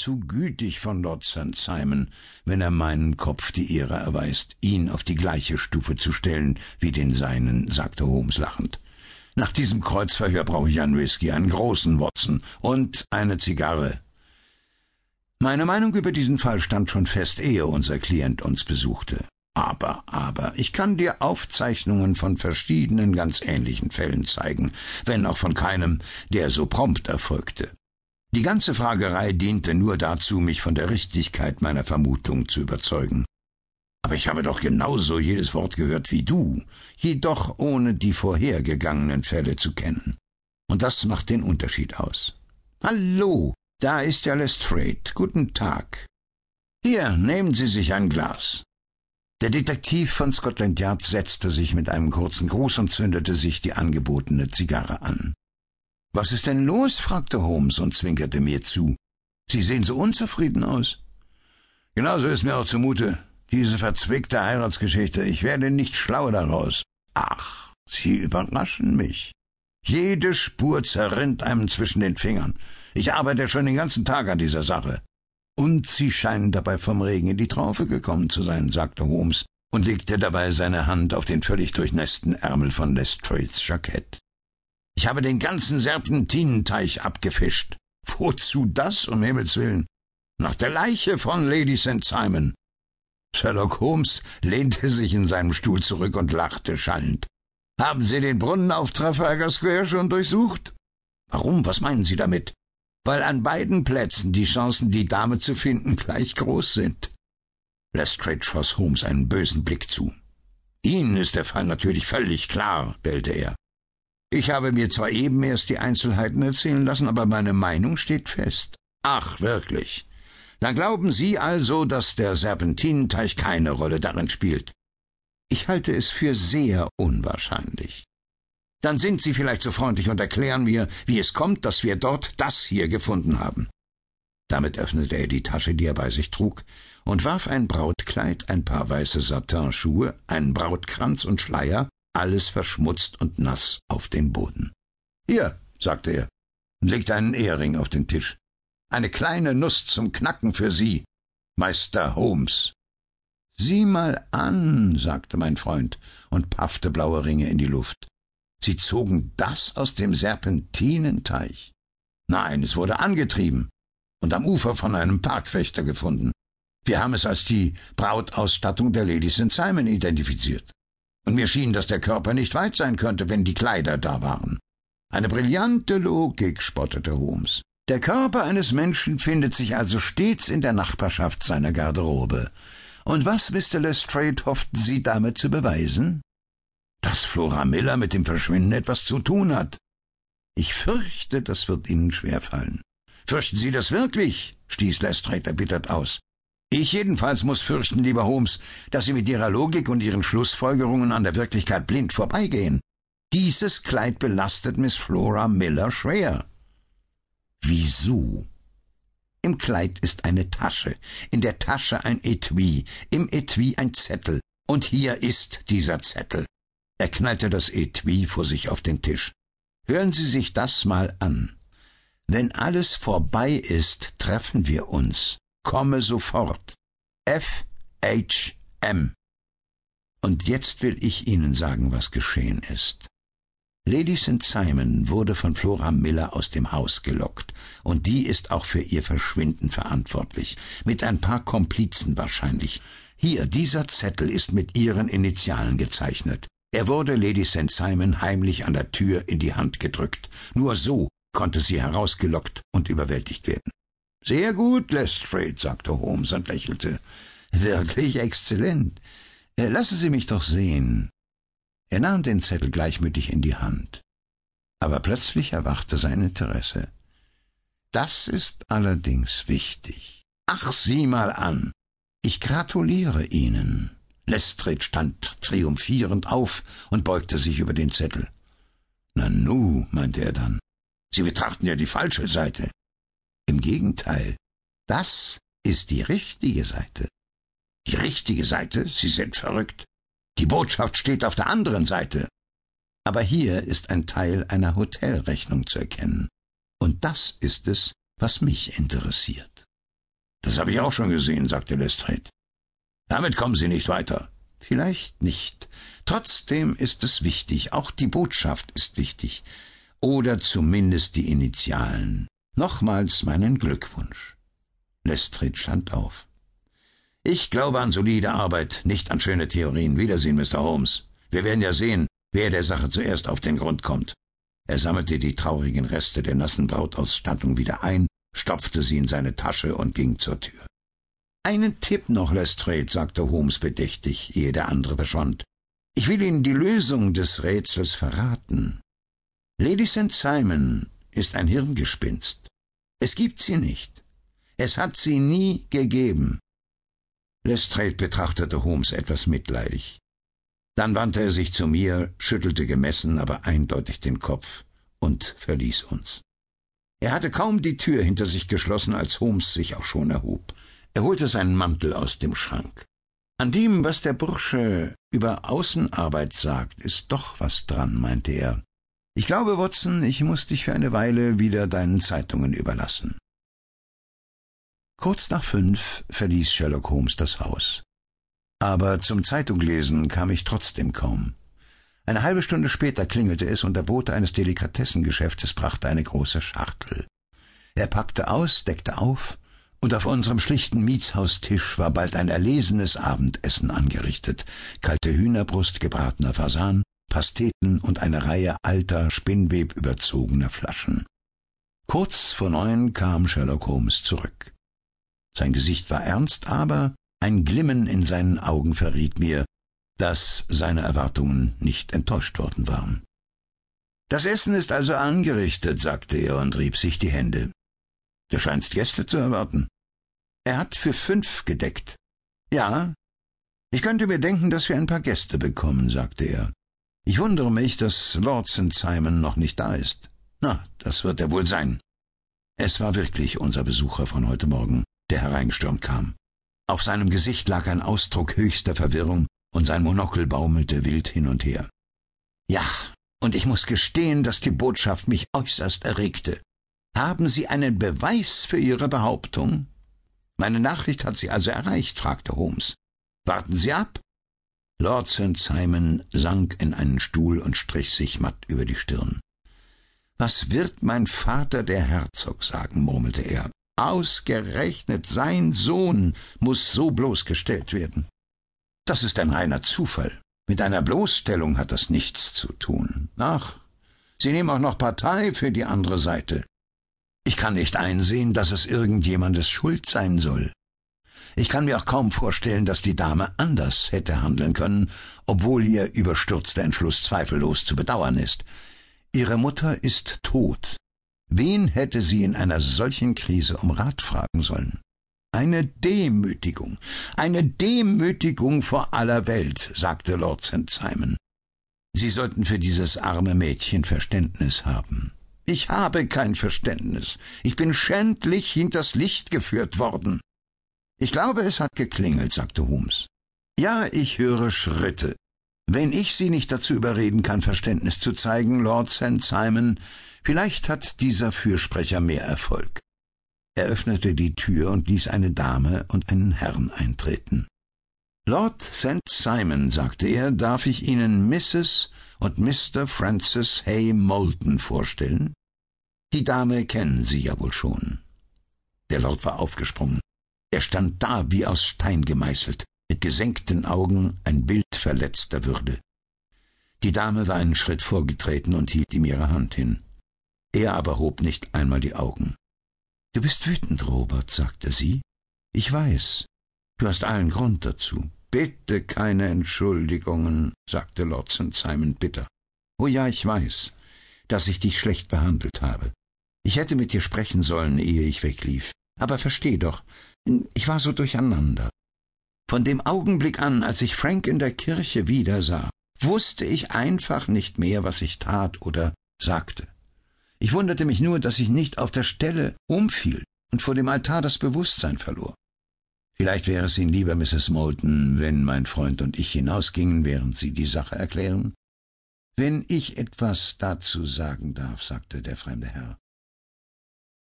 zu gütig von Lord St. Simon, wenn er meinem Kopf die Ehre erweist, ihn auf die gleiche Stufe zu stellen wie den seinen, sagte Holmes lachend. Nach diesem Kreuzverhör brauche ich einen Whisky, einen großen Watson und eine Zigarre. Meine Meinung über diesen Fall stand schon fest, ehe unser Klient uns besuchte. Aber, aber, ich kann dir Aufzeichnungen von verschiedenen ganz ähnlichen Fällen zeigen, wenn auch von keinem, der so prompt erfolgte. Die ganze Fragerei diente nur dazu, mich von der Richtigkeit meiner Vermutung zu überzeugen. Aber ich habe doch genauso jedes Wort gehört wie du, jedoch ohne die vorhergegangenen Fälle zu kennen. Und das macht den Unterschied aus. Hallo, da ist ja Lestrade. Guten Tag. Hier, nehmen Sie sich ein Glas. Der Detektiv von Scotland Yard setzte sich mit einem kurzen Gruß und zündete sich die angebotene Zigarre an. Was ist denn los? fragte Holmes und zwinkerte mir zu. Sie sehen so unzufrieden aus. Genauso ist mir auch zumute. Diese verzwickte Heiratsgeschichte. Ich werde nicht schlau daraus. Ach, Sie überraschen mich. Jede Spur zerrinnt einem zwischen den Fingern. Ich arbeite schon den ganzen Tag an dieser Sache. Und Sie scheinen dabei vom Regen in die Traufe gekommen zu sein, sagte Holmes und legte dabei seine Hand auf den völlig durchnässten Ärmel von Lestrades Jackett. Ich habe den ganzen Serpentinenteich abgefischt. Wozu das, um Himmels willen? Nach der Leiche von Lady St. Simon. Sherlock Holmes lehnte sich in seinem Stuhl zurück und lachte schallend. Haben Sie den Brunnen auf Trafalgar Square schon durchsucht? Warum? Was meinen Sie damit? Weil an beiden Plätzen die Chancen, die Dame zu finden, gleich groß sind. Lestrade schoss Holmes einen bösen Blick zu. Ihnen ist der Fall natürlich völlig klar, bellte er. Ich habe mir zwar eben erst die Einzelheiten erzählen lassen, aber meine Meinung steht fest. Ach, wirklich. Dann glauben Sie also, dass der Serpentinenteich keine Rolle darin spielt. Ich halte es für sehr unwahrscheinlich. Dann sind Sie vielleicht so freundlich und erklären mir, wie es kommt, dass wir dort das hier gefunden haben. Damit öffnete er die Tasche, die er bei sich trug, und warf ein Brautkleid, ein paar weiße Satinschuhe, einen Brautkranz und Schleier alles verschmutzt und nass auf den Boden. Hier, sagte er und legte einen Ehering auf den Tisch. Eine kleine Nuss zum Knacken für Sie, Meister Holmes. Sieh mal an, sagte mein Freund und paffte blaue Ringe in die Luft. Sie zogen das aus dem Serpentinenteich. Nein, es wurde angetrieben und am Ufer von einem Parkwächter gefunden. Wir haben es als die Brautausstattung der Lady St. Simon identifiziert und mir schien, dass der Körper nicht weit sein könnte, wenn die Kleider da waren. Eine brillante Logik, spottete Holmes. Der Körper eines Menschen findet sich also stets in der Nachbarschaft seiner Garderobe. Und was, Mr. Lestrade, hofften Sie damit zu beweisen? Dass Flora Miller mit dem Verschwinden etwas zu tun hat. Ich fürchte, das wird Ihnen schwerfallen. Fürchten Sie das wirklich? stieß Lestrade erbittert aus. Ich jedenfalls muss fürchten, lieber Holmes, dass Sie mit Ihrer Logik und Ihren Schlussfolgerungen an der Wirklichkeit blind vorbeigehen. Dieses Kleid belastet Miss Flora Miller schwer. Wieso? Im Kleid ist eine Tasche, in der Tasche ein Etui, im Etui ein Zettel, und hier ist dieser Zettel. Er knallte das Etui vor sich auf den Tisch. Hören Sie sich das mal an. Wenn alles vorbei ist, treffen wir uns komme sofort. F. H. M. Und jetzt will ich Ihnen sagen, was geschehen ist. Lady St. Simon wurde von Flora Miller aus dem Haus gelockt, und die ist auch für ihr Verschwinden verantwortlich, mit ein paar Komplizen wahrscheinlich. Hier, dieser Zettel ist mit ihren Initialen gezeichnet. Er wurde Lady St. Simon heimlich an der Tür in die Hand gedrückt. Nur so konnte sie herausgelockt und überwältigt werden. Sehr gut, Lestrade, sagte Holmes und lächelte. Wirklich exzellent. Äh, lassen Sie mich doch sehen. Er nahm den Zettel gleichmütig in die Hand. Aber plötzlich erwachte sein Interesse. Das ist allerdings wichtig. Ach, sieh mal an. Ich gratuliere Ihnen. Lestrade stand triumphierend auf und beugte sich über den Zettel. Nanu, meinte er dann, Sie betrachten ja die falsche Seite. Im Gegenteil, das ist die richtige Seite. Die richtige Seite? Sie sind verrückt. Die Botschaft steht auf der anderen Seite. Aber hier ist ein Teil einer Hotelrechnung zu erkennen. Und das ist es, was mich interessiert. Das habe ich auch schon gesehen, sagte Lestrade. Damit kommen Sie nicht weiter. Vielleicht nicht. Trotzdem ist es wichtig, auch die Botschaft ist wichtig. Oder zumindest die Initialen. Nochmals meinen Glückwunsch. Lestrade stand auf. Ich glaube an solide Arbeit, nicht an schöne Theorien. Wiedersehen, Mr. Holmes. Wir werden ja sehen, wer der Sache zuerst auf den Grund kommt. Er sammelte die traurigen Reste der nassen Brautausstattung wieder ein, stopfte sie in seine Tasche und ging zur Tür. Einen Tipp noch, Lestrade, sagte Holmes bedächtig, ehe der andere verschwand. Ich will Ihnen die Lösung des Rätsels verraten. Lady St. Simon ist ein Hirngespinst. Es gibt sie nicht. Es hat sie nie gegeben. Lestrade betrachtete Holmes etwas mitleidig. Dann wandte er sich zu mir, schüttelte gemessen, aber eindeutig den Kopf und verließ uns. Er hatte kaum die Tür hinter sich geschlossen, als Holmes sich auch schon erhob. Er holte seinen Mantel aus dem Schrank. An dem, was der Bursche über Außenarbeit sagt, ist doch was dran, meinte er. Ich glaube, Watson, ich muss dich für eine Weile wieder deinen Zeitungen überlassen. Kurz nach fünf verließ Sherlock Holmes das Haus. Aber zum Zeitunglesen kam ich trotzdem kaum. Eine halbe Stunde später klingelte es und der Bote eines Delikatessengeschäftes brachte eine große Schachtel. Er packte aus, deckte auf, und auf unserem schlichten Mietshaustisch war bald ein erlesenes Abendessen angerichtet, kalte Hühnerbrust, gebratener Fasan, Pasteten und eine Reihe alter, spinnwebüberzogener Flaschen. Kurz vor neun kam Sherlock Holmes zurück. Sein Gesicht war ernst, aber ein Glimmen in seinen Augen verriet mir, dass seine Erwartungen nicht enttäuscht worden waren. Das Essen ist also angerichtet, sagte er und rieb sich die Hände. Du scheinst Gäste zu erwarten. Er hat für fünf gedeckt. Ja, ich könnte mir denken, dass wir ein paar Gäste bekommen, sagte er. Ich wundere mich, dass Lord St. Simon noch nicht da ist. Na, das wird er wohl sein. Es war wirklich unser Besucher von heute Morgen, der hereingestürmt kam. Auf seinem Gesicht lag ein Ausdruck höchster Verwirrung, und sein Monokel baumelte wild hin und her. Ja, und ich muss gestehen, dass die Botschaft mich äußerst erregte. Haben Sie einen Beweis für Ihre Behauptung? Meine Nachricht hat Sie also erreicht, fragte Holmes. Warten Sie ab. Lord St. Simon sank in einen Stuhl und strich sich matt über die Stirn. Was wird mein Vater der Herzog sagen, murmelte er. Ausgerechnet sein Sohn muss so bloßgestellt werden. Das ist ein reiner Zufall. Mit einer Bloßstellung hat das nichts zu tun. Ach, Sie nehmen auch noch Partei für die andere Seite. Ich kann nicht einsehen, dass es irgendjemandes Schuld sein soll. Ich kann mir auch kaum vorstellen, dass die Dame anders hätte handeln können, obwohl ihr überstürzter Entschluss zweifellos zu bedauern ist. Ihre Mutter ist tot. Wen hätte sie in einer solchen Krise um Rat fragen sollen? Eine Demütigung, eine Demütigung vor aller Welt, sagte Lord St. Simon. Sie sollten für dieses arme Mädchen Verständnis haben. Ich habe kein Verständnis. Ich bin schändlich hinters Licht geführt worden. Ich glaube, es hat geklingelt, sagte Holmes. Ja, ich höre Schritte. Wenn ich Sie nicht dazu überreden kann, Verständnis zu zeigen, Lord St. Simon, vielleicht hat dieser Fürsprecher mehr Erfolg. Er öffnete die Tür und ließ eine Dame und einen Herrn eintreten. Lord St. Simon, sagte er, darf ich Ihnen Mrs. und Mr. Francis Hay Moulton vorstellen? Die Dame kennen Sie ja wohl schon. Der Lord war aufgesprungen. Er stand da wie aus Stein gemeißelt, mit gesenkten Augen, ein Bild verletzter Würde. Die Dame war einen Schritt vorgetreten und hielt ihm ihre Hand hin. Er aber hob nicht einmal die Augen. Du bist wütend, Robert, sagte sie. Ich weiß. Du hast allen Grund dazu. Bitte keine Entschuldigungen, sagte Lord St. Simon bitter. Oh ja, ich weiß, dass ich dich schlecht behandelt habe. Ich hätte mit dir sprechen sollen, ehe ich weglief. Aber versteh doch, ich war so durcheinander. Von dem Augenblick an, als ich Frank in der Kirche wiedersah, wusste ich einfach nicht mehr, was ich tat oder sagte. Ich wunderte mich nur, dass ich nicht auf der Stelle umfiel und vor dem Altar das Bewusstsein verlor. Vielleicht wäre es Ihnen lieber, Mrs. Moulton, wenn mein Freund und ich hinausgingen, während Sie die Sache erklären? Wenn ich etwas dazu sagen darf, sagte der fremde Herr.